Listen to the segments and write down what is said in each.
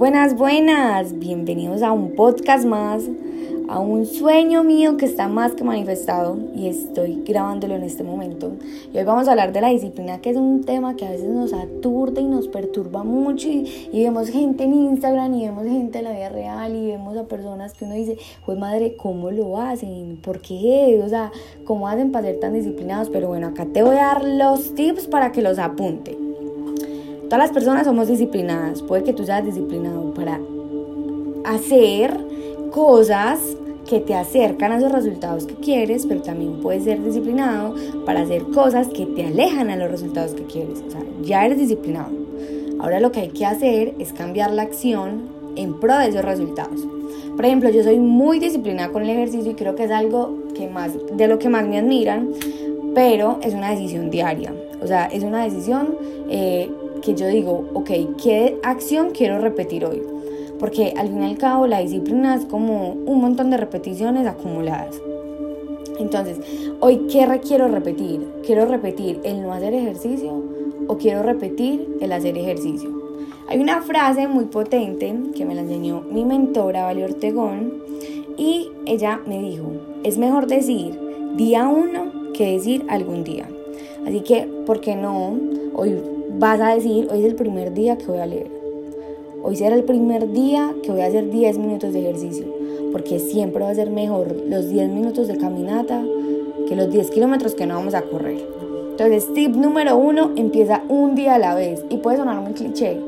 Buenas, buenas, bienvenidos a un podcast más, a un sueño mío que está más que manifestado y estoy grabándolo en este momento. Y hoy vamos a hablar de la disciplina, que es un tema que a veces nos aturde y nos perturba mucho y, vemos gente en Instagram y vemos gente en la vida real y vemos a personas que uno dice, pues madre, ¿cómo lo hacen? ¿Por qué? O sea, ¿cómo hacen para ser tan disciplinados? Pero bueno, acá te voy a dar los tips para que los apunte. Todas las personas somos disciplinadas. Puede que tú seas disciplinado para hacer cosas que te acercan a esos resultados que quieres, pero también puedes ser disciplinado para hacer cosas que te alejan a los resultados que quieres. O sea, ya eres disciplinado. Ahora lo que hay que hacer es cambiar la acción en pro de esos resultados. Por ejemplo, yo soy muy disciplinada con el ejercicio y creo que es algo que más, de lo que más me admiran, pero es una decisión diaria. O sea, es una decisión eh, que yo digo, ok, ¿qué acción quiero repetir hoy? Porque al fin y al cabo la disciplina es como un montón de repeticiones acumuladas. Entonces, hoy, ¿qué quiero repetir? ¿Quiero repetir el no hacer ejercicio o quiero repetir el hacer ejercicio? Hay una frase muy potente que me la enseñó mi mentora, Valeria Ortegón, y ella me dijo, es mejor decir día uno que decir algún día. Así que, ¿por qué no? Hoy vas a decir, hoy es el primer día que voy a leer. Hoy será el primer día que voy a hacer 10 minutos de ejercicio, porque siempre va a ser mejor los 10 minutos de caminata que los 10 kilómetros que no vamos a correr. Entonces, tip número uno, empieza un día a la vez. Y puede sonar muy cliché.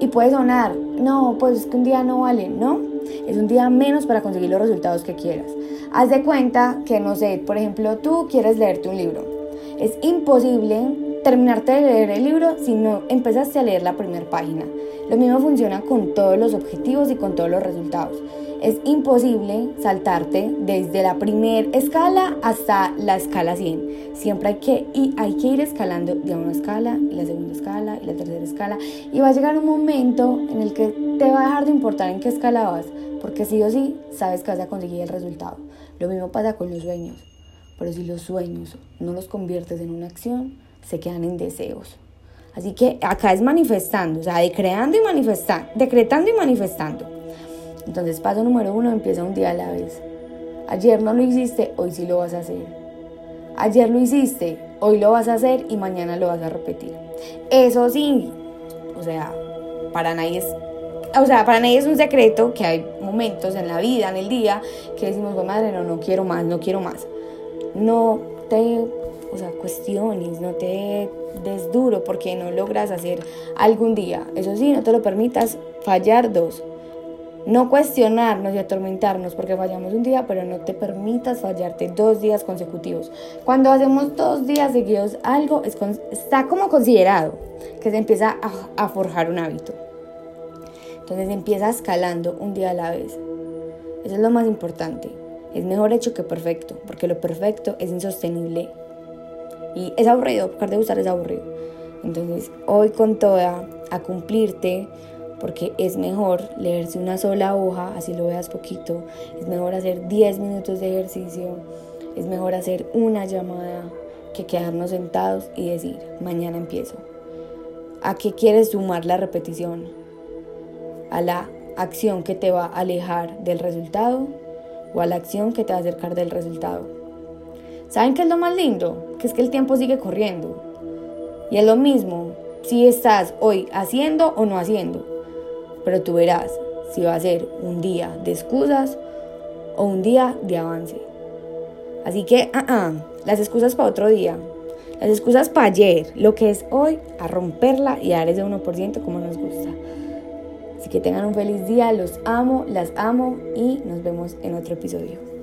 Y puede sonar, no, pues es que un día no vale, ¿no? Es un día menos para conseguir los resultados que quieras. Haz de cuenta que, no sé, por ejemplo, tú quieres leerte un libro. Es imposible terminarte de leer el libro si no empezaste a leer la primera página. Lo mismo funciona con todos los objetivos y con todos los resultados. Es imposible saltarte desde la primera escala hasta la escala 100. Siempre hay que, y hay que ir escalando de una escala y la segunda escala y la tercera escala. Y va a llegar un momento en el que te va a dejar de importar en qué escala vas, porque sí o sí sabes que vas a conseguir el resultado. Lo mismo pasa con los sueños. Pero si los sueños no los conviertes en una acción, se quedan en deseos. Así que acá es manifestando, o sea, decreando y manifestando, decretando y manifestando. Entonces, paso número uno, empieza un día a la vez. Ayer no lo hiciste, hoy sí lo vas a hacer. Ayer lo hiciste, hoy lo vas a hacer y mañana lo vas a repetir. Eso sí, o sea, para nadie es, o sea, para nadie es un secreto que hay momentos en la vida, en el día, que decimos, madre, no, no quiero más, no quiero más. No te o sea, cuestiones, no te des duro porque no logras hacer algún día. Eso sí, no te lo permitas fallar dos. No cuestionarnos y atormentarnos porque fallamos un día, pero no te permitas fallarte dos días consecutivos. Cuando hacemos dos días seguidos algo, está como considerado que se empieza a, a forjar un hábito. Entonces empieza escalando un día a la vez. Eso es lo más importante. Es mejor hecho que perfecto, porque lo perfecto es insostenible y es aburrido, dejar de gustar es aburrido. Entonces, hoy con toda, a cumplirte, porque es mejor leerse una sola hoja, así lo veas poquito, es mejor hacer 10 minutos de ejercicio, es mejor hacer una llamada que quedarnos sentados y decir, mañana empiezo. ¿A qué quieres sumar la repetición? ¿A la acción que te va a alejar del resultado o a la acción que te va a acercar del resultado? ¿Saben qué es lo más lindo? Que es que el tiempo sigue corriendo. Y es lo mismo si estás hoy haciendo o no haciendo. Pero tú verás si va a ser un día de excusas o un día de avance. Así que, ah, ah las excusas para otro día. Las excusas para ayer. Lo que es hoy, a romperla y a dar ese 1% como nos gusta. Así que tengan un feliz día. Los amo, las amo y nos vemos en otro episodio.